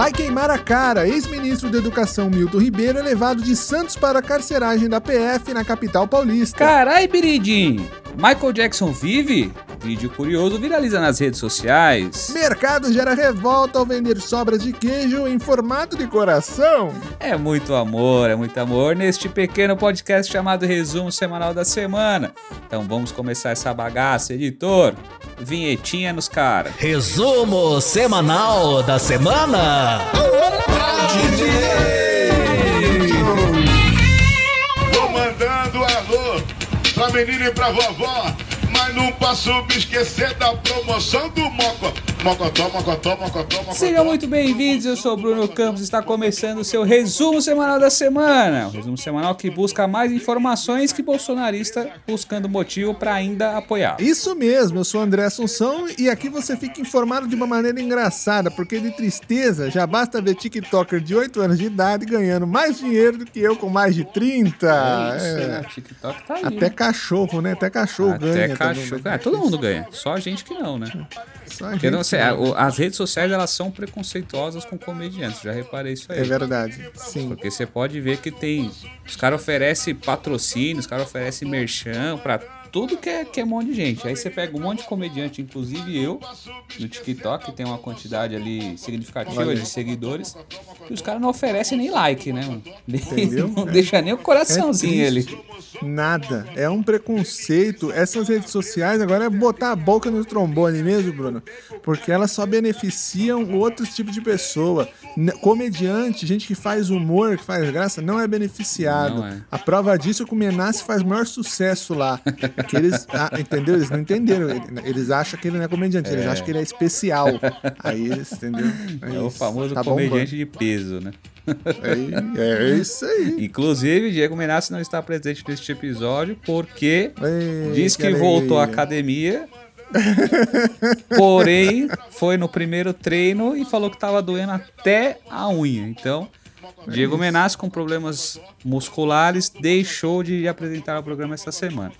Vai queimar a cara. Ex-ministro da Educação Milton Ribeiro é levado de Santos para a carceragem da PF na capital paulista. Carai, Biridim! Michael Jackson vive? Vídeo curioso viraliza nas redes sociais. Mercado gera revolta ao vender sobras de queijo em formato de coração. É muito amor, é muito amor neste pequeno podcast chamado Resumo Semanal da Semana. Então vamos começar essa bagaça, editor. Vinhetinha nos caras. Resumo Semanal da Semana. Tô mandando alô pra menina e pra vovó. Não posso me esquecer da promoção do Moco. Mocotó, mocotó, mocotó, mocotó. Sejam muito bem-vindos, eu sou o Bruno Campos está começando o seu resumo semanal da semana. O resumo semanal que busca mais informações que bolsonarista buscando motivo para ainda apoiar. Isso mesmo, eu sou o André Assunção e aqui você fica informado de uma maneira engraçada, porque de tristeza já basta ver TikToker de 8 anos de idade ganhando mais dinheiro do que eu com mais de 30. É isso, É. né? TikTok tá aí. Até cachorro, né? Até cachorro ganha. Até cachorro. também, né? É, todo mundo ganha, só a gente que não, né? Só a gente não. O- as redes sociais elas são preconceituosas com comediantes, já reparei isso aí. É verdade, sim. Porque você pode ver que tem. Os caras oferecem patrocínio, os caras oferecem merchan pra tudo que é, que é um monte de gente. Aí você pega um monte de comediante, inclusive eu, no TikTok, que tem uma quantidade ali significativa Olha. de seguidores, e os caras não oferecem nem like, né, mano? Entendeu? Não É. deixa nem o coraçãozinho É ali. triste. Nada. É um preconceito. Essas redes sociais agora é botar a boca no trombone mesmo, Bruno. Porque elas só beneficiam outros tipos de pessoa. Comediante, gente que faz humor, que faz graça, não é beneficiado. Não é. A prova disso é que o Menace faz maior sucesso lá. Que eles, ah, entendeu? Eles não entenderam. Eles acham que ele não é comediante, eles acham que ele é especial. Aí eles, entendeu? É o isso. famoso Tá comediante de peso, né? bombando. É, é isso aí. Inclusive, Diego Menassi não está presente neste episódio porque Ei, diz que voltou à academia. Porém, foi no primeiro treino e falou que estava doendo até a unha. Então, Diego Menassi, com problemas musculares, deixou de apresentar o programa essa semana.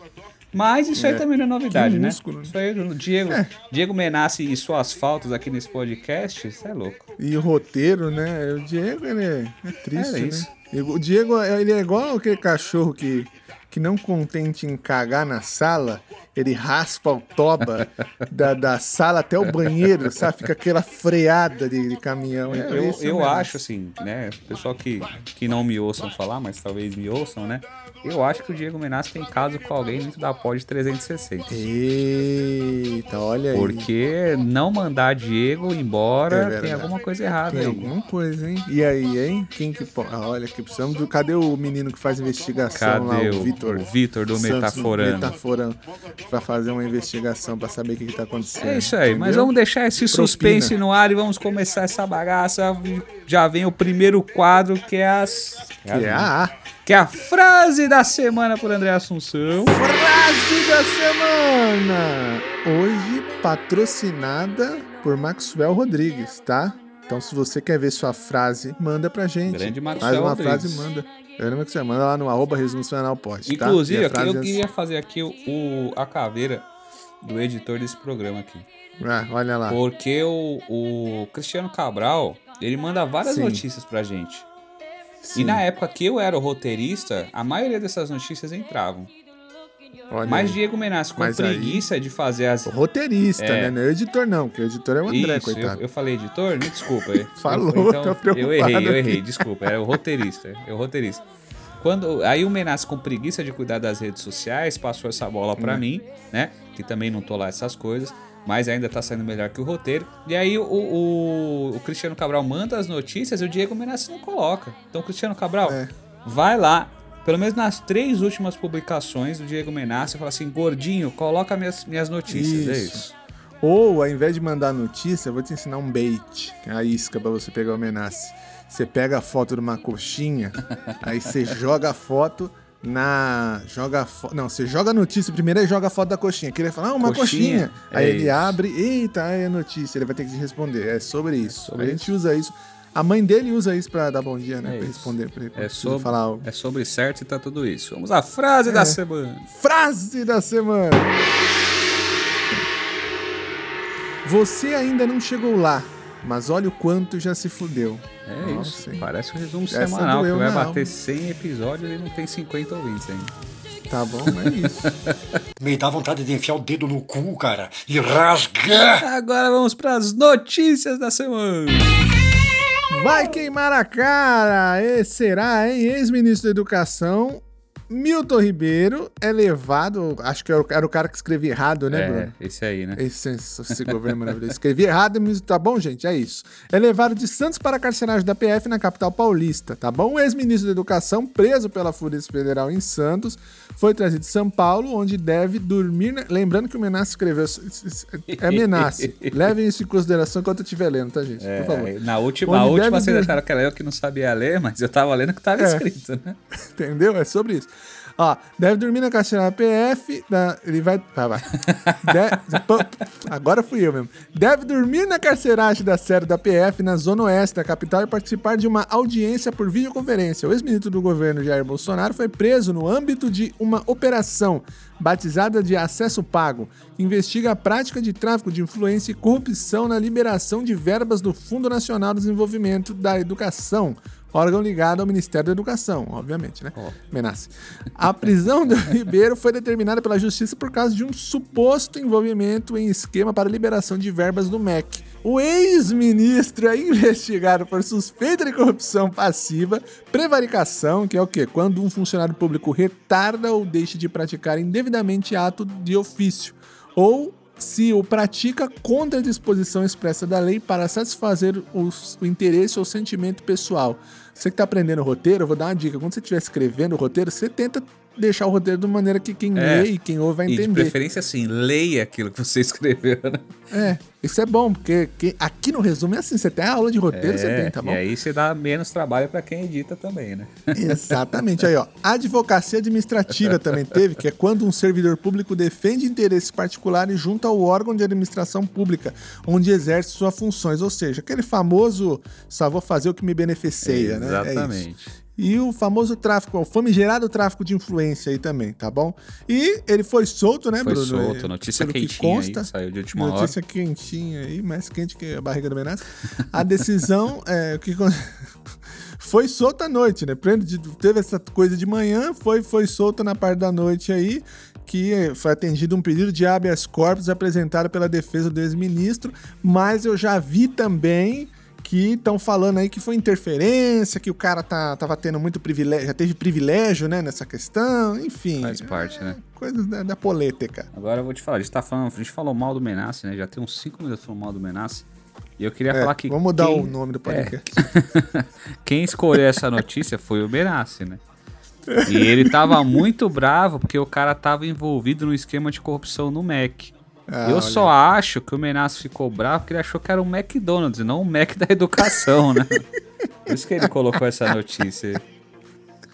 Mas isso aí também não é novidade, né? músculo, né? Isso aí, Diego, Diego Menassi e suas faltas aqui nesse podcast, isso é louco. E o roteiro, né? O Diego, ele é, é triste, É né? isso. O Diego, ele é igual aquele cachorro que, que não contente em cagar na sala, ele raspa o toba da, da sala até o banheiro, sabe? Fica aquela freada de, de caminhão. É Eu, esse eu mesmo. acho assim, né? Pessoal que, que não me ouçam falar, mas talvez me ouçam, né? Eu acho que o Diego Menassi tem caso com alguém dentro da pod 360. Eita, olha aí. Porque não mandar Diego embora É tem alguma coisa errada Tem aí. alguma coisa, hein? E aí, hein? Quem que. Ah, olha, aqui precisamos do. Cadê o menino que faz investigação lá, Cadê o o Vitor? o Vitor do Santos, Metaforando? Metaforando. Pra fazer uma investigação pra saber o que, que tá acontecendo. É isso aí, mas entendeu? vamos deixar esse suspense no ar e vamos começar essa bagaça. Já vem o primeiro quadro que é as. Que é a que é a frase da semana por André Assunção. frase da semana. Hoje patrocinada por Maxwell Rodrigues, tá? Então, se você quer ver sua frase, manda pra gente. Grande Faz Maxwell uma Rodrigues. frase, manda. Eu não que você manda lá no arroba resumo semanal pode, tá? Inclusive, E eu, frase eu é- queria fazer aqui o, o- a caveira do editor desse programa aqui. Ah, olha lá. Porque o, o Cristiano Cabral, ele manda várias Sim. notícias pra gente. Sim, E na época que eu era o roteirista, a maioria dessas notícias entravam. olha Mas aí. Diego Menassi, com Mas aí- preguiça de fazer as. O roteirista, É. né? Não é o editor, não, porque o editor é o André, Isso, eu, coitado. eu falei editor? Me desculpa. eu- Falou, então, tô preocupado Eu errei, eu errei, desculpa. Era o roteirista. É o roteirista. Quando, aí o Menassi, com preguiça de cuidar das redes sociais, passou essa bola pra Hum. mim, né? Que também não tô lá essas coisas, mas ainda tá saindo melhor que o roteiro. E aí o, o, o Cristiano Cabral manda as notícias e o Diego Menassi não coloca. Então, Cristiano Cabral, É. vai lá. Pelo menos nas três últimas publicações do Diego Menassi, fala assim: gordinho, coloca minhas, minhas notícias. É Isso. isso. Ou, ao invés de mandar notícia, eu vou te ensinar um bait, que é a isca pra você pegar o menace. Você pega a foto de uma coxinha, aí você joga a foto na. Joga foto. Não, você joga a notícia primeiro e joga a foto da coxinha. Que ele fala, ah, uma Coxinha? coxinha. Aí É ele isso. abre, eita, aí é notícia. Ele vai ter que responder. É sobre isso. sobre a gente usa isso. A mãe dele usa isso pra dar bom dia, né? É pra isso. responder pra ele. É sobre, falar algo. é sobre certo e tá tudo isso. Vamos à frase É. da semana. Frase da semana. Você ainda não chegou lá, Mas olha o quanto já se fudeu. É Nossa, isso. hein? Parece um resumo Essa semanal, que vai bater alma. 100 episódios e não tem 50 ouvintes ainda. Tá bom, é isso. Me dá vontade de enfiar o dedo no cu, cara, e rasgar. Agora vamos para as notícias da semana. Vai queimar a cara! E será, hein? Ex-ministro da Educação, Milton Ribeiro, é levado. Acho que era o, cara que escrevia errado, né, É, Bruno? esse aí, né? Esse, esse governo maravilhoso. Escrevi errado, mas tá bom, gente? É isso. É levado de Santos para a carceragem da PF na capital paulista, tá bom? O ex-ministro da Educação, preso pela Polícia Federal em Santos, foi trazido de São Paulo, onde deve dormir. na- Lembrando que o Menace escreveu. É Menace. Levem isso em consideração enquanto eu estiver lendo, tá, gente? Por favor. É, na última, Onde a última vocês acharam que era eu que não sabia ler, mas eu tava lendo o que tava É. escrito, né? Entendeu? É sobre isso. Ó, deve dormir na carcerária PF. da- ele vai. Tá, vai. De- pô, agora fui eu mesmo. Deve dormir na carceragem da série da PF na Zona Oeste da capital e participar de uma audiência por videoconferência. O ex-ministro do governo Jair Bolsonaro foi preso no âmbito de uma operação batizada de Acesso Pago, que investiga a prática de tráfico de influência e corrupção na liberação de verbas do Fundo Nacional de Desenvolvimento da Educação, órgão ligado ao Ministério da Educação, obviamente, né? Menace. A prisão do Ribeiro foi determinada pela Justiça por causa de um suposto envolvimento em esquema para liberação de verbas do MEC. O ex-ministro é investigado por suspeita de corrupção passiva, prevaricação, que é o quê? Quando um funcionário público retarda ou deixa de praticar indevidamente ato de ofício, ou se o pratica contra a disposição expressa da lei para satisfazer os- o interesse ou sentimento pessoal. Você que está aprendendo roteiro, eu vou dar uma dica. Quando você estiver escrevendo o roteiro, você tenta deixar o roteiro de uma maneira que quem É. lê e quem ouve vai E de entender. preferência, assim, leia aquilo que você escreveu, né? É, isso é bom, porque que- aqui no resumo é assim, você tem a aula de roteiro, você tem, tá bom? É, E aí você dá menos trabalho pra quem edita também, né? Exatamente. Aí, ó. Advocacia administrativa também teve, que é quando um servidor público defende interesses particulares junto ao órgão de administração pública, onde exerce suas funções. Ou seja, aquele famoso só vou fazer o que me beneficia, né? É isso. Exatamente. E o famoso tráfico, o famigerado tráfico de influência aí também, tá bom? E ele foi solto, né, Foi Bruno? solto, É, notícia pelo que quentinha consta, aí, saiu de última hora. Notícia quentinha aí, mais quente que a barriga do Menace. A decisão é o que foi solta à noite, né? Teve essa coisa de manhã, foi, foi solta na parte da noite aí, que foi atendido um pedido de habeas corpus apresentado pela defesa do ex-ministro, mas eu já vi também que estão falando aí que foi interferência, que o cara tá, tava tendo muito privilégio, já teve privilégio, né, nessa questão, enfim. Faz parte, né? Coisas da, da política. Agora eu vou te falar, a gente tá falando, a gente falou mal do Menace, né? Já tem uns 5 minutos falando mal do Menace. E eu queria É, falar que. vamos mudar quem- o nome do podcast. Quem escolheu essa notícia foi o Menace, né? E ele tava muito bravo porque o cara tava envolvido no esquema de corrupção no MEC. Ah, eu olha. só acho que o Menace ficou bravo porque ele achou que era um McDonald's e não um Mac da educação, né? Por isso que ele colocou essa notícia. aí.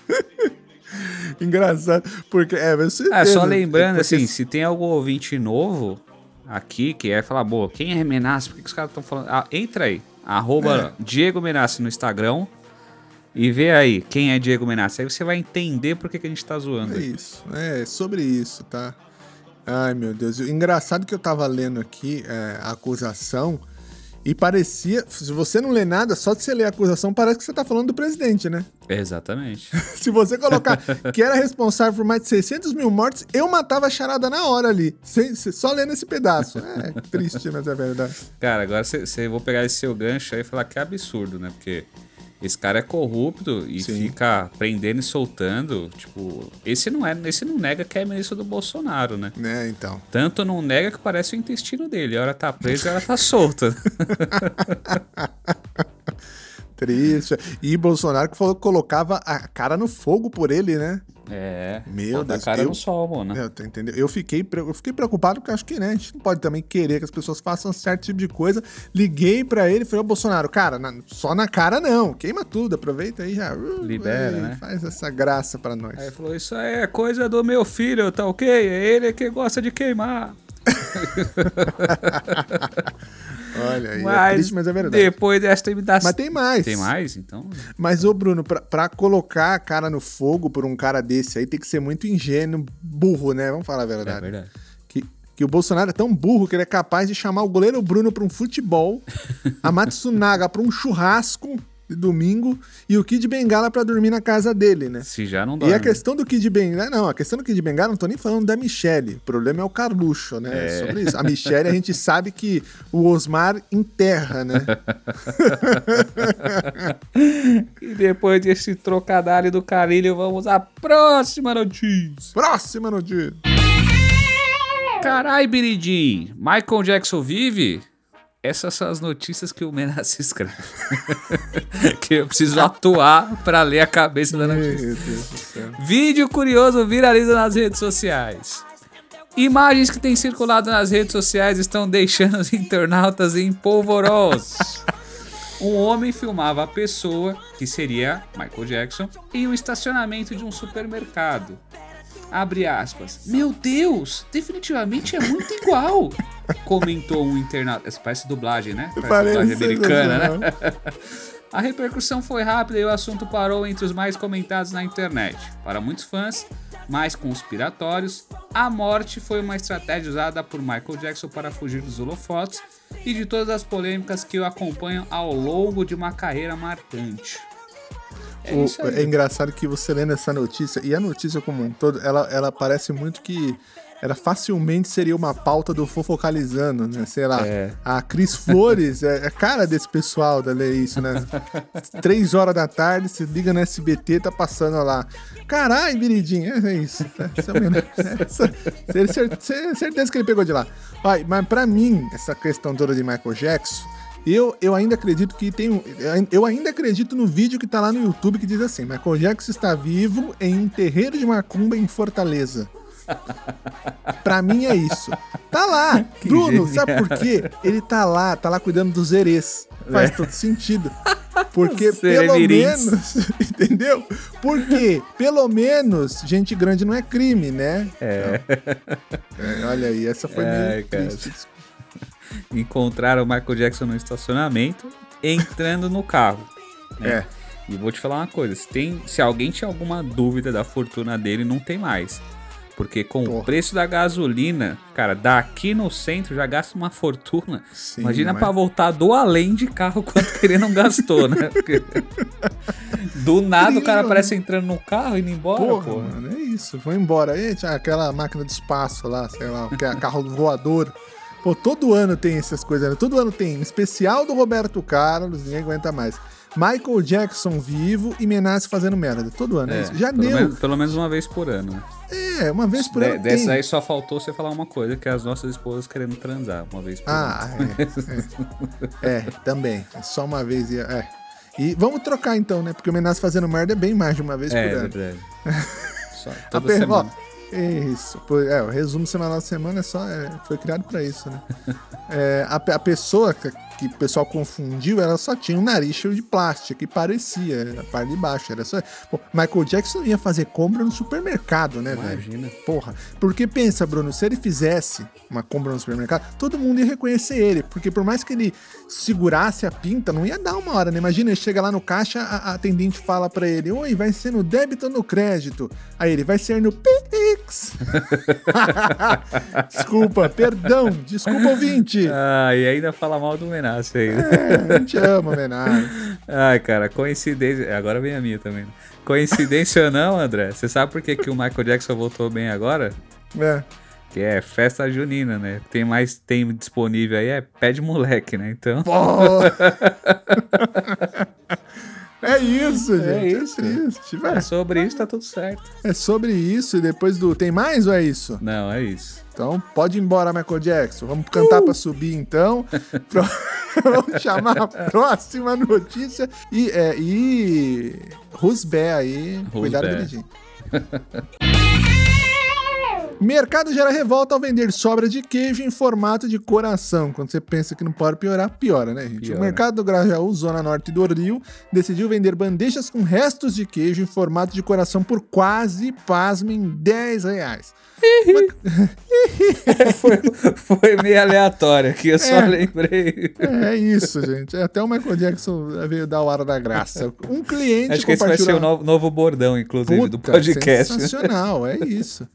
Engraçado, porque é, você Ah, só teve- lembrando, porque- assim, se tem algum ouvinte novo aqui que é falar, boa, quem é Menace? Por que, que os caras estão falando? Ah, entra aí, arroba Diego Menace no Instagram e vê aí quem é Diego Menace. Aí você vai entender por que, que a gente tá zoando. É isso, é sobre isso, tá? Ai, meu Deus. Engraçado que eu tava lendo aqui é, a acusação e parecia. Se você não lê nada, só de você ler a acusação, parece que você tá falando do presidente, né? Exatamente. Se você colocar que era responsável por mais de 600 mil mortes, eu matava a charada na hora ali. sem- só lendo esse pedaço. É triste, mas é verdade. Cara, agora você vou pegar esse seu gancho aí e falar que é absurdo, né? Porque esse cara é corrupto e Sim. fica prendendo e soltando. Tipo, esse não é, esse não nega que é ministro do Bolsonaro, né? Né, então. Tanto não nega que parece o intestino dele. A hora tá preso e a hora tá solta. Triste. E Bolsonaro que falou que colocava a cara no fogo por ele, né? É. Meu Deus, cara eu- no sol, mano. É, tá entendendo? Eu fiquei, eu fiquei preocupado porque acho que, né, a gente não pode também querer que as pessoas façam certo tipo de coisa. Liguei pra ele e falei, ô Bolsonaro, cara, na- só na cara não, queima tudo, aproveita aí já. uh, Libera, aí, né? Faz essa graça pra nós. Aí ele falou: Isso aí é coisa do meu filho, tá ok? É ele que gosta de queimar. Olha aí, é Mas, triste, mas é verdade. depois desta imitação. Mas tem mais. Tem mais? Então. Mas, ô Bruno, pra, pra colocar a cara no fogo por um cara desse aí, tem que ser muito ingênuo, burro, né? Vamos falar a É verdade. verdade. Que que o Bolsonaro é tão burro que ele é capaz de chamar o goleiro Bruno para um futebol, a Matsunaga para um churrasco de domingo e o Kid Bengala pra dormir na casa dele, né? Se já não E dorme. a questão do Kid Bengala, não, a questão do Kid Bengala, não tô nem falando da Michelle. O problema é o Carluxo, né? É. Sobre isso. A Michelle, a gente sabe que o Osmar enterra, né? E depois desse trocadilho do carilho, vamos à próxima notícia. Próxima notícia. Carai, Biridim, Michael Jackson vive? Essas são as notícias que o Menace escreve. que eu preciso atuar pra ler a cabeça da notícia. Vídeo curioso viraliza nas redes sociais. Imagens que têm circulado nas redes sociais estão deixando os internautas em polvorosos. Um homem filmava a pessoa, que seria Michael Jackson, em um estacionamento de um supermercado. Abre aspas. Meu Deus, definitivamente é muito igual. Comentou um internauta. Essa parece dublagem, né? Parece dublagem americana, né? A repercussão foi rápida e o assunto parou entre os mais comentados na internet. Para muitos fãs, mais conspiratórios, a morte foi uma estratégia usada por Michael Jackson para fugir dos holofotes e de todas as polêmicas que o acompanham ao longo de uma carreira marcante. É O- é engraçado que você lendo essa notícia, e a notícia como um todo, ela, ela parece muito que ela facilmente seria uma pauta do Fofocalizando, né? Sei lá, É. a Cris Flores é, é cara desse pessoal da ler isso, né? Três horas da tarde, se liga no SBT, tá passando lá. Caralho, Viridinho, é, isso. Essa, é essa- cer- certeza que ele pegou de lá. Vai, mas pra mim, essa questão toda de Michael Jackson, eu, eu ainda acredito que tem um. Eu ainda acredito no vídeo que tá lá no YouTube que diz assim: Michael Jackson está vivo em um terreiro de macumba em Fortaleza. pra mim é isso. Tá lá. Bruno, sabe por quê? Ele tá lá, tá lá cuidando dos erês. Faz todo sentido. Porque pelo menos, entendeu? Porque pelo menos gente grande não é crime, né? É. É, olha aí, essa foi Ai, meio cara. triste. Encontraram o Michael Jackson no estacionamento, entrando no carro. né? É. E vou te falar uma coisa: se, tem, se alguém tinha alguma dúvida da fortuna dele, não tem mais. Porque com o Porra. preço da gasolina, cara, daqui no centro já gasta uma fortuna. Sim, Imagina mas- pra voltar do além de carro quanto que ele não gastou, né? Porque do nada o cara parece entrando no carro e indo embora, Porra, porra. mano, é isso. Foi embora. Aí tinha aquela máquina de espaço lá, sei lá, que é carro voador. Pô, todo ano tem essas coisas, né? Todo ano tem. Especial do Roberto Carlos, ninguém aguenta mais. Michael Jackson vivo e Menace fazendo merda. Todo ano, é, É, isso. Já pelo, pelo menos uma vez por ano. né? É, uma vez por De- ano dessa tem. aí só faltou você falar uma coisa, que é as nossas esposas querendo transar uma vez por ano. Ah, é, é. É, também. É Só uma vez. e- É. E vamos trocar então, né? Porque o Menace fazendo merda é bem mais de uma vez É, por ano. verdade. Só, A toda per- semana. ó, Isso. Pô, É, o resumo semanal da semana é só, é, foi criado pra isso, né? É, a, a pessoa que, que o pessoal confundiu, ela só tinha um nariz cheio de plástico e parecia a parte de baixo. Era só. Pô, Michael Jackson ia fazer compra no supermercado, né, velho? Imagina. Porra. Porque pensa, Bruno, se ele fizesse uma compra no supermercado, todo mundo ia reconhecer ele. Porque por mais que ele segurasse a pinta, não ia dar uma hora, né? Imagina, ele chega lá no caixa, a, a atendente fala pra ele: Oi, vai ser no débito ou no crédito? Aí ele vai ser no Pix. desculpa, perdão, desculpa, ouvinte. Ah, e ainda fala mal do Menace aí. É, a gente ama, homenagem. Ai, cara, coincidência. Agora vem a minha também. né? Coincidência ou não, André? Você sabe por que, que o Michael Jackson voltou bem agora? É. Que é festa junina, né? Tem mais tem disponível aí, é pé de moleque, né? Então. É isso, gente. É, isso. triste. É sobre isso, tá tudo certo. É sobre isso e depois do. Tem mais ou é isso? Não, é isso. Então pode ir embora, Michael Jackson. Vamos cantar pra subir então. Pro- Vamos chamar a próxima notícia. E, é, e Rusbé aí. Cuidado, Rusbé. Mercado gera revolta ao vender sobra de queijo em formato de coração. Quando você pensa que não pode piorar, piora, né, gente? Piora. O mercado do Grajaú, zona norte do Rio, decidiu vender bandejas com restos de queijo em formato de coração por quase, pasmem, 10 reais. foi, foi meio aleatório aqui, eu só É. lembrei. É isso, gente. Até o Michael Jackson veio dar o hora da graça. Um cliente Acho que esse vai ser o compartilhou- novo, novo bordão, inclusive, do Puta, podcast. Sensacional, é isso.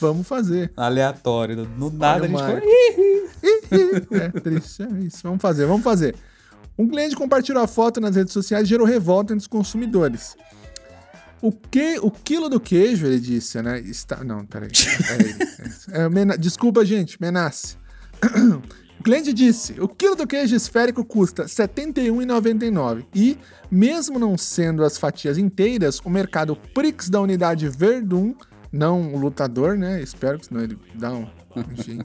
Vamos fazer. Aleatório. No, nada Olha a gente. Marco. é triste, é isso. Vamos fazer, vamos fazer. Um cliente compartilhou a foto nas redes sociais e gerou revolta entre os consumidores. O, que, o quilo do queijo, ele disse, né? Está, não, peraí. Ele. É, é, Mena- desculpa, gente, Menace. O cliente disse: o quilo do queijo esférico custa R$ 71,99 e, mesmo não sendo as fatias inteiras, o mercado Prix da unidade Verdun, não o lutador, né? Espero que senão ele dá um. Enfim.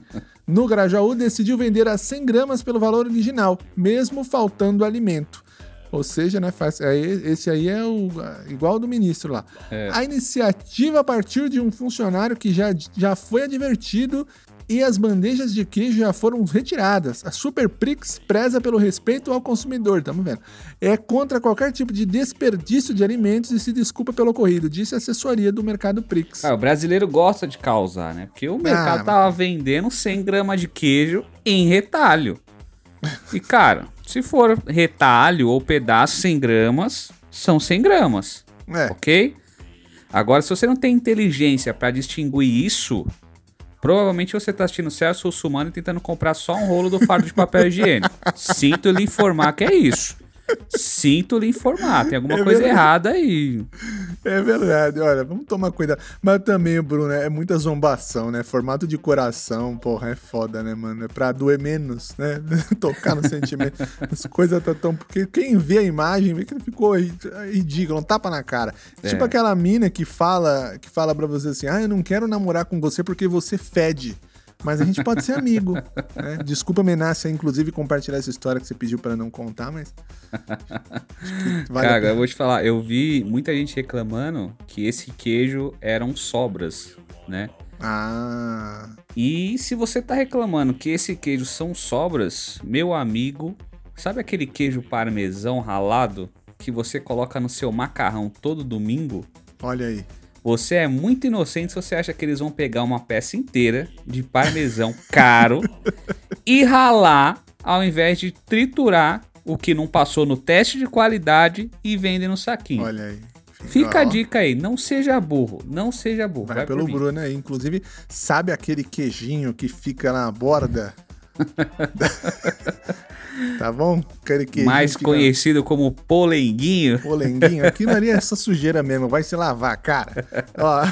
No Grajaú decidiu vender a 100 gramas pelo valor original, mesmo faltando alimento. Ou seja, né, faz, aí, esse aí é o igual ao do ministro lá. A iniciativa partiu de um funcionário que já, já foi advertido e as bandejas de queijo já foram retiradas. A Super Prix preza pelo respeito ao consumidor, estamos vendo. É contra qualquer tipo de desperdício de alimentos e se desculpa pelo ocorrido, disse a assessoria do Mercado Prix. Ah, o brasileiro gosta de causar, né? Porque o mercado mas- tava vendendo 100 gramas de queijo em retalho. E, cara, se for retalho ou pedaço 100 gramas, são 100 gramas, É, ok? Agora, se você não tem inteligência pra distinguir isso, provavelmente você tá assistindo Celso Russumano e tentando comprar só um rolo do fardo de papel higiênico. Sinto lhe informar que é isso. Sinto lhe informar, tem alguma É coisa verdade. errada aí. É verdade, olha, vamos tomar cuidado. Mas também, Bruno, é muita zombação, né? Formato de coração, porra, é foda, né, mano? É pra doer menos, né? Tocar no sentimento. As coisas tá tão. Porque quem vê a imagem vê que ele ficou ri- ridículo, um tapa na cara. É. Tipo aquela mina que fala, que fala pra você assim: ah, eu não quero namorar com você porque você fede. Mas a gente pode ser amigo. né? Desculpa, Menácia, inclusive, compartilhar essa história que você pediu pra não contar, mas. Vale Cara, eu vou te falar, eu vi muita gente reclamando que esse queijo eram sobras, né? Ah. E se você tá reclamando que esse queijo são sobras, meu amigo, sabe aquele queijo parmesão ralado que você coloca no seu macarrão todo domingo? Olha aí. Você é muito inocente se você acha que eles vão pegar uma peça inteira de parmesão caro e ralar ao invés de triturar o que não passou no teste de qualidade e vende no saquinho. Olha aí. Fica a dica aí, não seja burro, não seja burro. Vai, Vai, pelo. Bruno aí. Inclusive, sabe aquele queijinho que fica na borda? tá bom? Mais fica- conhecido como polenguinho. Polenguinho. Aquilo ali é essa sujeira mesmo. Vai se lavar, cara. Ó.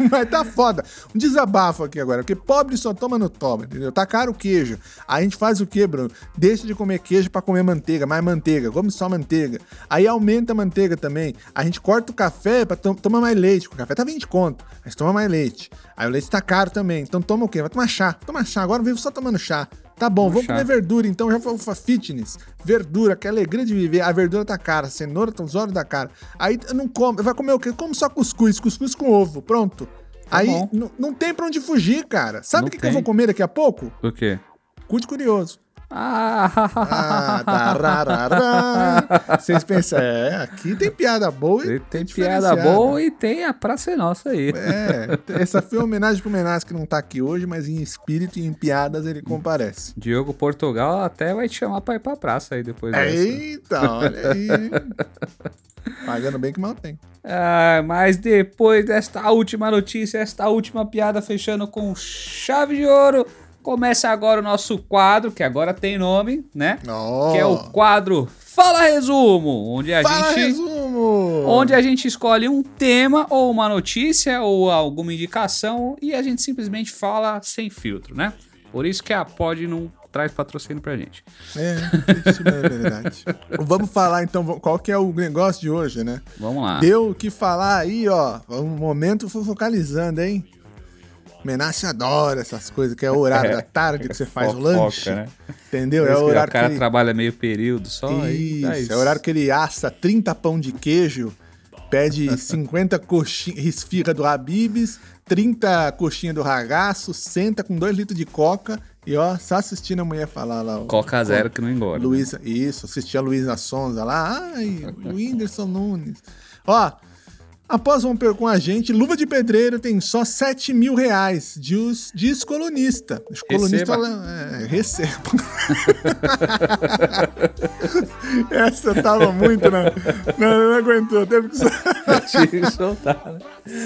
Mas tá foda. Um desabafo aqui agora, porque pobre só toma no toba, entendeu? Tá caro o queijo. Aí a gente faz o quê, Bruno? Deixa de comer queijo pra comer manteiga, mais manteiga, come só manteiga. Aí aumenta a manteiga também. A gente corta o café pra to tomar mais leite. O café tá 20 conto, mas toma mais leite. Aí o leite tá caro também. Então toma o quê? Vai tomar chá. Toma chá. Agora vivo só tomando chá. Tá bom, vamos comer verdura, então já foi fa- fitness. Verdura, que alegria de viver. A verdura tá cara, a cenoura tá os olhos da cara. Aí não come, vai comer o quê? Come só cuscuz, cuscuz com ovo, pronto. Aí bom. não- tem pra onde fugir, cara. Sabe o que, que eu vou comer daqui a pouco? O quê? Cu de curioso. Ah, tararará. Vocês pensam, é, aqui tem piada boa e tem piada diferenciada. boa e tem a Praça é Nossa aí. É, essa foi uma homenagem pro Menas que não tá aqui hoje, mas em espírito e em piadas ele comparece. Diogo Portugal até vai te chamar pra ir pra praça aí depois dessa. Eita, olha aí. Pagando bem que mal tem. Ah, mas depois desta última notícia, esta última piada fechando com chave de ouro, começa agora o nosso quadro, que agora tem nome, né? Ó. Que é o quadro Fala Resumo, onde a Fala, gente resumo! onde a gente escolhe um tema ou uma notícia ou alguma indicação e a gente simplesmente fala sem filtro, né? Por isso que a Pod não traz patrocínio pra gente. É, isso é verdade. Vamos falar então, qual que é o negócio de hoje, né? Vamos lá. Deu o que falar aí, ó. Um momento focalizando, hein? Menace adora essas coisas, que é o horário É, da tarde que você faz o fofoca, lanche. né? Entendeu? É o que horário o cara que ele... trabalha meio período só aí dá Isso, é o horário que ele assa 30 pão de queijo, pede 50 coxinhas, esfirra do Habibs, 30 coxinha do ragaço, senta com 2 litros de coca e ó, só assistindo a mulher falar lá. ó. Coca zero que não engorda. né? Luísa, isso, assistir a Luísa Sonza lá. Ai, o Whindersson Nunes. Ó, após romper com a gente, Luva de Pedreiro tem só 7 mil reais de, os- de ex-colunista. Ex-colunista, é, receba. Essa tava muito, né? Não, não aguentou, teve que Tinha que soltar, né?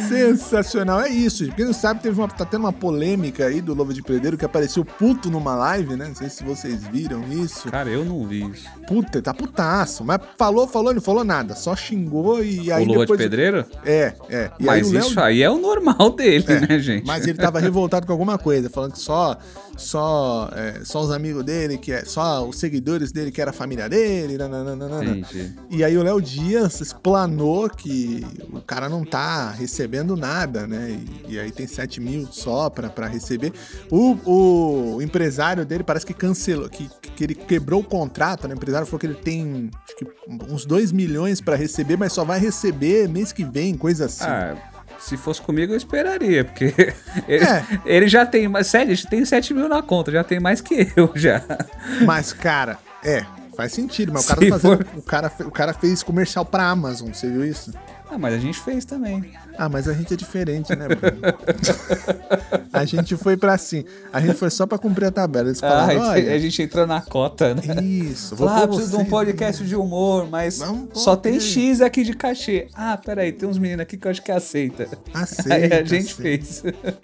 Sensacional, é isso. Quem não sabe, teve uma, tá tendo uma polêmica aí do Lobo de Predeiro que apareceu puto numa live, né? Não sei se vocês viram isso. Cara, eu não vi isso. Puta, tá putaço. Mas falou, falou, não falou nada. Só xingou e aí o de depois... Pedreiro? É, é. E Mas aí Léo- isso aí é o normal dele, É, né, gente? Mas ele tava revoltado com alguma coisa, falando que só só é, só os amigos dele, que é só os seguidores dele que era a família dele, nananana. Entendi. E aí o Léo Dias explanou que o cara não tá recebendo nada, né? E, e aí tem 7 mil só pra, pra receber. O, o empresário dele parece que cancelou, que, que ele quebrou o contrato, né? O empresário falou que ele tem que uns 2 milhões pra receber, mas só vai receber mês que vem, coisa assim. Ah, se fosse comigo, eu esperaria, porque ele, É. ele já tem mais. Sério, ele tem 7 mil na conta, já tem mais que eu já. Mas, cara, é, faz sentido. Mas o cara, Se tá fazendo, for- o, cara, o cara fez comercial pra Amazon, você viu isso? Ah, mas a gente fez também. Ah, mas a gente é diferente, né, Bruno? a gente foi pra assim. A gente foi só pra cumprir a tabela. Eles Ah, falaram, a olha, gente entrou na cota, né? isso, vou ah, preciso de um podcast de humor, mas só tem. X aqui de cachê. Ah, peraí, tem uns meninos aqui que eu acho que aceita. Aceita, Aí a gente aceita. fez.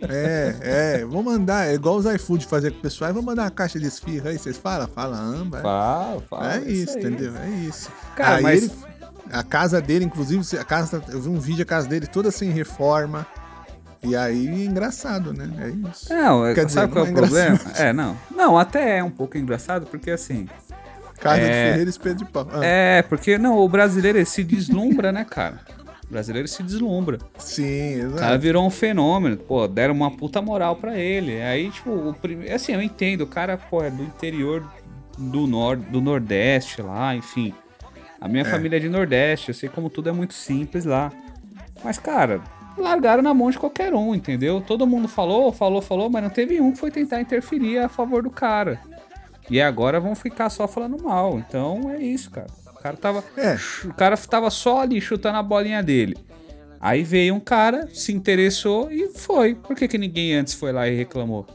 É, é, vou mandar, é igual os iFood fazer com o pessoal. Vou mandar uma caixa de esfirra aí, vocês falam? Fala, amba. Fala, fala. É isso, aí. entendeu? É isso. Cara, Aí mas- ele- a casa dele, inclusive, a casa, eu vi um vídeo a casa dele toda sem reforma. E aí, engraçado, né? É isso. Não, Quer sabe dizer, qual é o é problema? engraçado. É, não. Não, até é um pouco engraçado, porque assim. Casa de É. Ferreira, espeto de pau. Ah, É, porque não, o brasileiro se deslumbra, né, cara? O brasileiro se deslumbra. Sim, O cara exato. virou um fenômeno, pô, deram uma puta moral pra ele. Aí, tipo, o primeiro. Assim, eu entendo, o cara, pô, é do interior do, nor do Nordeste lá, enfim. A minha família é de Nordeste, eu sei como tudo é muito simples lá. Mas, cara, largaram na mão de qualquer um, entendeu? Todo mundo falou, falou, falou, mas não teve um que foi tentar interferir a favor do cara. E agora vão ficar só falando mal. Então é isso, cara. O cara tava. É. O cara tava só ali chutando a bolinha dele. Aí veio um cara, se interessou e foi. Por que, que ninguém antes foi lá e reclamou?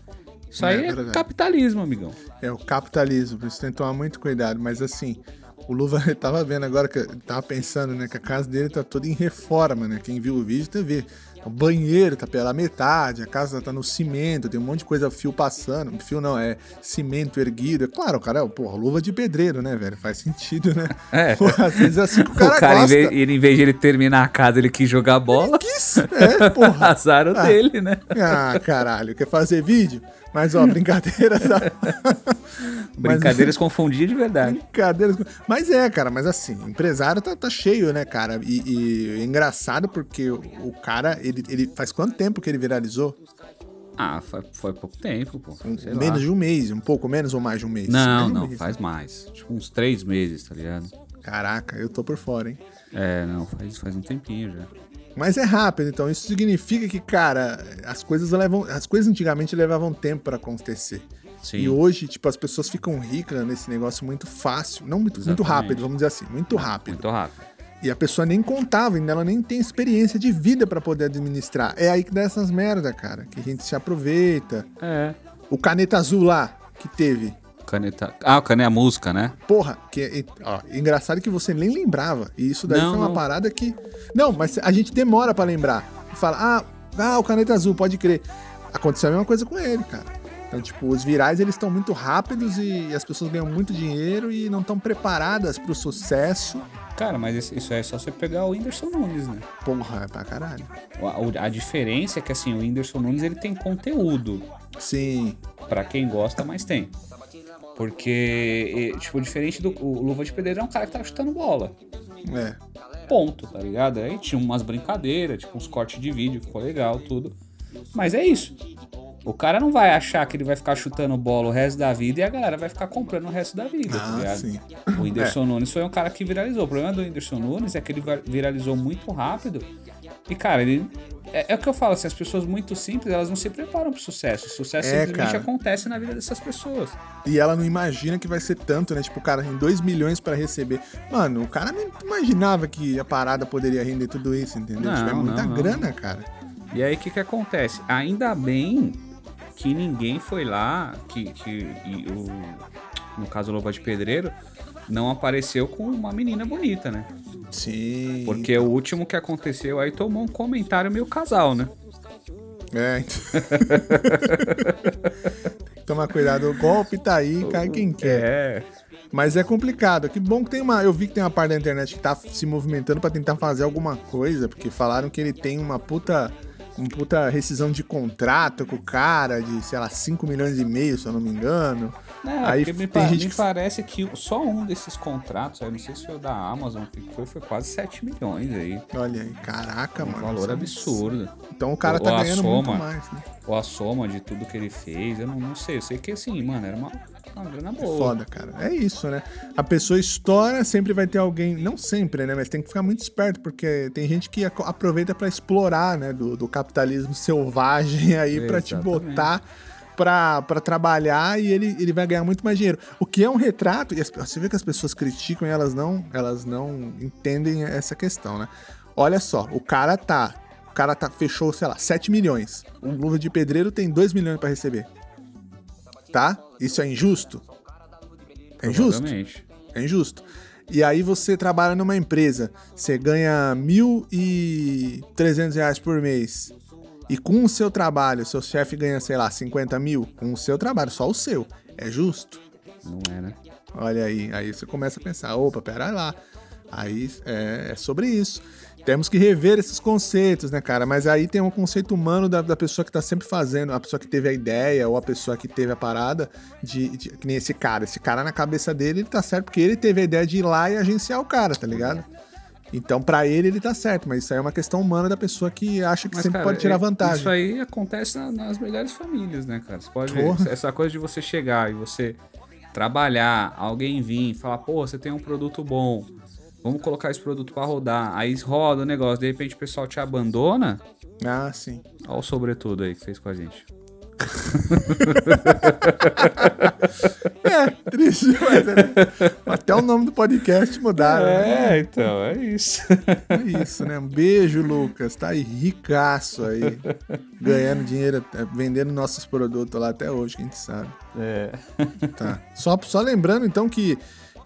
Isso aí É é, capitalismo, amigão. É o capitalismo, por isso tem que tomar muito cuidado. Mas assim, o Luva tava vendo agora que tava pensando, né, que a casa dele tá toda em reforma, né? Quem viu o vídeo tá vendo. O banheiro tá pela metade, a casa tá no cimento, tem um monte de coisa, fio passando. Fio não, é cimento erguido. É claro, o cara é, porra, luva de pedreiro, né, velho? Faz sentido, né? É. Porra, às vezes é assim que o cara, o cara, em gosta. vez, ele, em vez de ele terminar a casa, ele quis jogar bola. Isso, é, porra. Azar o Ah. dele, né? Ah, caralho, quer fazer vídeo? Mas, ó, brincadeira tá... Mas- Brincadeiras confundidas de verdade. Brincadeiras. Mas é, cara, mas assim, empresário tá, tá cheio, né, cara? E, e é engraçado porque o, o cara, ele, ele faz quanto tempo que ele viralizou? Ah, foi, foi pouco tempo, pô. Sei lá. menos de um mês, um pouco menos ou mais de um mês? Não, um não, mês. faz mais. Tipo, uns três meses, tá ligado? Caraca, eu tô por fora, hein? É, não, faz, faz um tempinho já. Mas é rápido, então isso significa que, cara, as coisas levam. As coisas antigamente levavam tempo pra acontecer. Sim. E hoje, tipo, as pessoas ficam ricas nesse negócio muito fácil. Não muito, muito rápido, vamos dizer assim, muito rápido. Muito rápido. E a pessoa nem contava, ainda ela nem tem experiência de vida pra poder administrar. É aí que dá essas merda, cara, que a gente se aproveita. É. O caneta azul lá que teve. Caneta. Ah, o cane é a música, né? Porra, que é, ó, engraçado que você nem lembrava. E isso daí Não, foi uma não. parada que. Não, mas a gente demora pra lembrar. Fala, ah, ah, o caneta azul, pode crer. Aconteceu a mesma coisa com ele, cara. Então, tipo, os virais eles estão muito rápidos e as pessoas ganham muito dinheiro e não estão preparadas pro sucesso. Cara, mas isso- isso é só você pegar o Whindersson Nunes, né? Porra, é pra caralho. A, a diferença é que, assim, o Whindersson Nunes, ele tem conteúdo. Sim, Pra quem gosta, mas tem. Porque, tipo, diferente do o Luva de Pedreiro é um cara que tava chutando bola. é. Ponto, tá ligado? Aí tinha umas brincadeiras, tipo uns cortes de vídeo, ficou legal, tudo. Mas é isso. O cara não vai achar que ele vai ficar chutando bola o resto da vida e a galera vai ficar comprando o resto da vida, tá Ah, ligado? sim. O Whindersson Nunes foi um cara que viralizou. O problema do Whindersson Nunes é que ele viralizou muito rápido. E, cara, ele. É, é o que eu falo, assim, as pessoas muito simples, elas não se preparam pro sucesso. O sucesso É, simplesmente cara. acontece na vida dessas pessoas. E ela não imagina que vai ser tanto, né? Tipo, o cara tem 2 milhões pra receber. Mano, o cara nem imaginava que a parada poderia render tudo isso, entendeu? Não, tipo, é muita não, não. grana, cara. E aí o que que acontece? Ainda bem que ninguém foi lá, que, que o, no caso o Loba de Pedreiro, não apareceu com uma menina bonita, né? Sim. Porque o último que aconteceu aí tomou um comentário meio casal, né? É. Tem que tomar cuidado. O golpe tá aí, cai quem quer. É. Mas é complicado. Que bom que tem uma. Eu vi que tem uma parte da internet que tá se movimentando pra tentar fazer alguma coisa, porque falaram que ele tem uma puta. Uma puta rescisão de contrato com o cara, de, sei lá, 5 milhões e meio, se eu não me engano. É, Aí me, pa- gente me que- parece que só um desses contratos, eu não sei se foi o da Amazon, que foi, foi quase 7 milhões aí. Olha aí, caraca, Um mano. valor é- absurdo. Então o cara tá ganhando soma. muito mais, né? Ou a soma de tudo que ele fez, eu não, não sei. Eu sei que assim, mano, era uma, uma grana boa. Foda, cara. É isso, né? A pessoa estoura, sempre vai ter alguém. Não sempre, né? Mas tem que ficar muito esperto, porque tem gente que aproveita pra explorar, né? Do, do capitalismo selvagem aí pra te botar pra, pra trabalhar e ele, ele vai ganhar muito mais dinheiro. O que é um retrato, e as- você vê que as pessoas criticam e elas não, elas não entendem essa questão, né? Olha só, o cara tá. O cara tá, fechou, sei lá, 7 milhões. O Luva de Pedreiro tem 2 milhões pra receber. Tá? Isso é injusto? É injusto? É injusto. E aí você trabalha numa empresa, você ganha 1.300 reais por mês. E com o seu trabalho, seu chefe ganha, sei lá, 50 mil. Com o seu trabalho, só o seu. É justo? Não é, né? Olha aí, aí você começa a pensar, opa, pera lá. Aí é, é sobre isso. Temos que rever esses conceitos, né, cara? Mas aí tem um conceito humano da, da pessoa que tá sempre fazendo, a pessoa que teve a ideia ou a pessoa que teve a parada, de, de- que nem esse cara. Esse cara na cabeça dele, ele tá certo porque ele teve a ideia de ir lá e agenciar o cara, tá ligado? Então, pra ele, ele tá certo, mas isso aí é uma questão humana da pessoa que acha que Mas, sempre cara, pode tirar é- vantagem. Isso aí acontece na- nas melhores famílias, né, cara? Você pode Porra. ver, essa coisa de você chegar e você trabalhar, alguém vir e falar, pô, você tem um produto bom, vamos colocar esse produto pra rodar. Aí roda o negócio, de repente o pessoal te abandona. Ah, sim. Olha o sobretudo aí que fez com a gente. É, triste, mas é- até o nome do podcast mudaram. né? É, então, é isso. É isso, né? Um beijo, Lucas. Tá aí ricaço aí. Ganhando dinheiro, é, vendendo nossos produtos lá até hoje, que a gente sabe. É. Tá. Só, só lembrando, então, que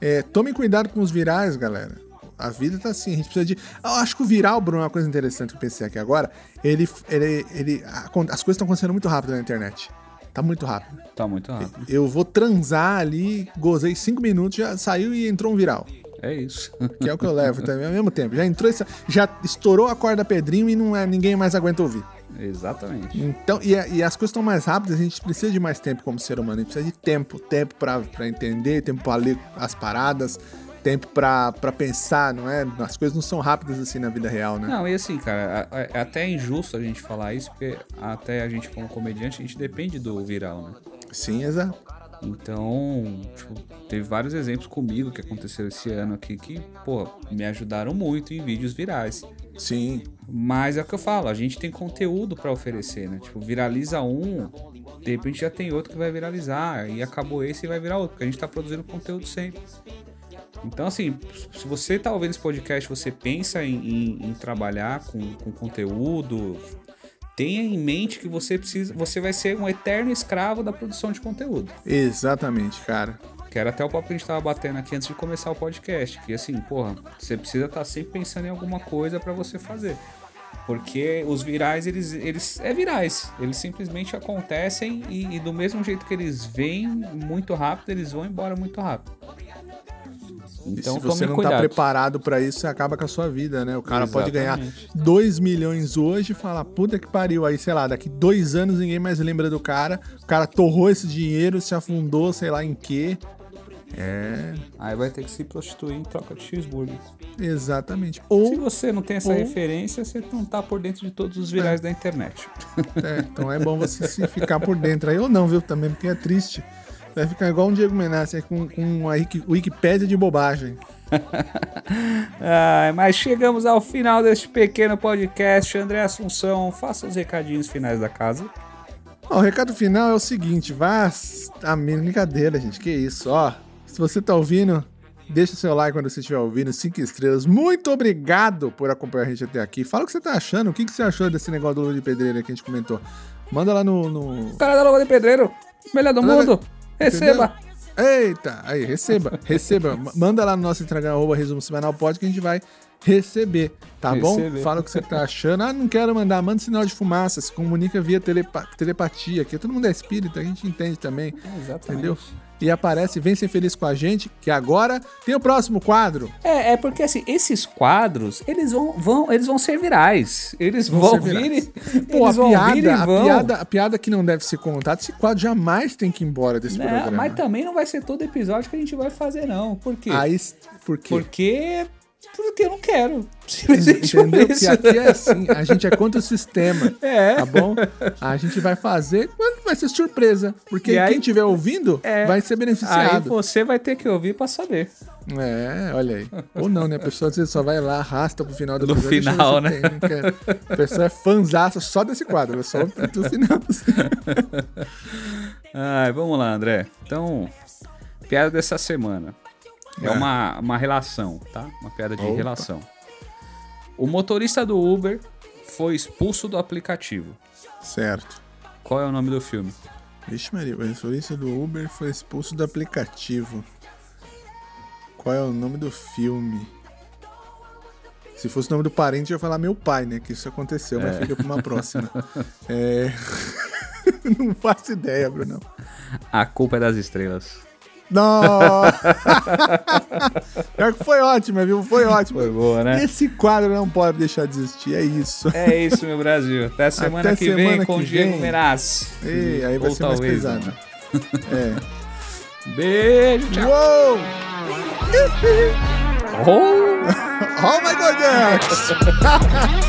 é, tomem cuidado com os virais, galera. A vida tá assim, a gente precisa de. Eu acho que o viral, Bruno, é uma coisa interessante que eu pensei aqui agora. Ele. ele, ele as coisas estão acontecendo muito rápido na internet. Tá muito rápido. Tá muito rápido. Eu vou transar ali, gozei cinco minutos, já saiu e entrou um viral. É isso. Que é o que eu levo também ao mesmo tempo. Já entrou, já estourou a corda Pedrinho e não é, ninguém mais aguenta ouvir. Exatamente. Então, e, e as coisas estão mais rápidas, a gente precisa de mais tempo como ser humano. A gente precisa de tempo, tempo pra entender, tempo pra ler as paradas, tempo pra, pra pensar, não é? As coisas não são rápidas assim na vida real, né? Não, e assim, cara, é até injusto a gente falar isso, porque até a gente, como comediante, a gente depende do viral, né? Sim, exato. Então, tipo, teve vários exemplos comigo que aconteceram esse ano aqui que, pô, me ajudaram muito em vídeos virais. Sim. Mas é o que eu falo, a gente tem conteúdo pra oferecer, né? Tipo, viraliza um, de repente já tem outro que vai viralizar, e acabou esse e vai virar outro, porque a gente tá produzindo conteúdo sempre. Então, assim, se você tá ouvindo esse podcast, você pensa em, em- em trabalhar com, com conteúdo, tenha em mente que você precisa, você vai ser um eterno escravo da produção de conteúdo. Exatamente, cara. Que era até o papo que a gente tava batendo aqui antes de começar o podcast. Que assim, porra, você precisa estar sempre pensando em alguma coisa pra você fazer. Porque os virais, eles, eles. É virais. Eles simplesmente acontecem e, e do mesmo jeito que eles vêm muito rápido, eles vão embora muito rápido. E Então se você não cuidado. tá preparado pra isso, você acaba com a sua vida, né? O cara pode ganhar Exatamente. 2 milhões hoje e falar, puta que pariu. Aí, sei lá, daqui dois anos ninguém mais lembra do cara. O cara torrou esse dinheiro, se afundou, sei lá em quê. É, Aí vai ter que se prostituir em troca de cheeseburger. exatamente. Se Ou, você não tem essa ou- referência, você não tá por dentro de todos os virais da internet. é, então é bom você se ficar por dentro aí, ou não, viu, também, porque é triste. Vai ficar igual um Diego Menassi aí, com, com uma Wiki- Wikipédia de bobagem. Ai, mas chegamos ao final deste pequeno podcast. André Assunção, faça os recadinhos finais da casa. Ó, o recado final é o seguinte, vá... A minha brincadeira, gente, que isso, ó. Se você tá ouvindo, deixa seu like quando você estiver ouvindo, cinco estrelas. Muito obrigado por acompanhar a gente até aqui. Fala o que você tá achando, o que, que você achou desse negócio do Lula de Pedreira que a gente comentou. Manda lá no... no... Cara da Loba de Pedreiro, melhor do mundo, receba. Eita, aí, receba, receba. Manda lá no nosso Instagram, arroba resumo semanal pode, que a gente vai receber, tá bom? Receber. Fala o que você tá achando. Ah, não quero mandar, manda sinal de fumaça, se comunica via telepa- telepatia, que todo mundo é espírita, a gente entende também, Exatamente. entendeu? E aparece, vem ser feliz com a gente, que agora tem o próximo quadro. É, é porque assim, esses quadros, eles vão, vão, eles vão ser virais. Eles vão, ser vir e, Pô, a vão piada, a vão. piada, a piada que não deve ser contada, esse quadro jamais tem que ir embora desse Né, programa. mas também não vai ser todo episódio que a gente vai fazer, não. Por quê? Aí, por quê? Porque. Porque eu não quero. Simplesmente Entendeu? isso. Que aqui é assim, a gente é contra o sistema. É. Tá bom? A gente vai fazer, mas vai ser surpresa. Porque E aí- quem estiver ouvindo É. vai ser Aí beneficiado. você vai ter que ouvir pra saber. É, olha aí. Ou não, né? A pessoa vezes só vai lá, arrasta pro final do No final, né? A pessoa é fanzaça só desse quadro, só do final. Ai, vamos lá, André. Então, piada dessa semana. É Ah. uma, uma relação, tá? Uma piada de Opa. relação. O motorista do Uber foi expulso do aplicativo. Certo. Qual é o nome do filme? Vixe, Maria, o motorista do Uber foi expulso do aplicativo. Qual é o nome do filme? Se fosse o nome do parente, eu ia falar meu pai, né? Que isso aconteceu, mas fica pra uma próxima. É... Não faço ideia, Bruno. A culpa é das estrelas. Não! Pior que foi ótimo, viu? Foi ótimo. Foi boa, né? Esse quadro não pode deixar de existir, é isso. É isso, meu Brasil. Até semana Até que vem semana com o que Diego. Meraz. Ei, aí vai Ou ser mais pesado. não. É. Beijo, tchau. Uou! Oh! Oh my God!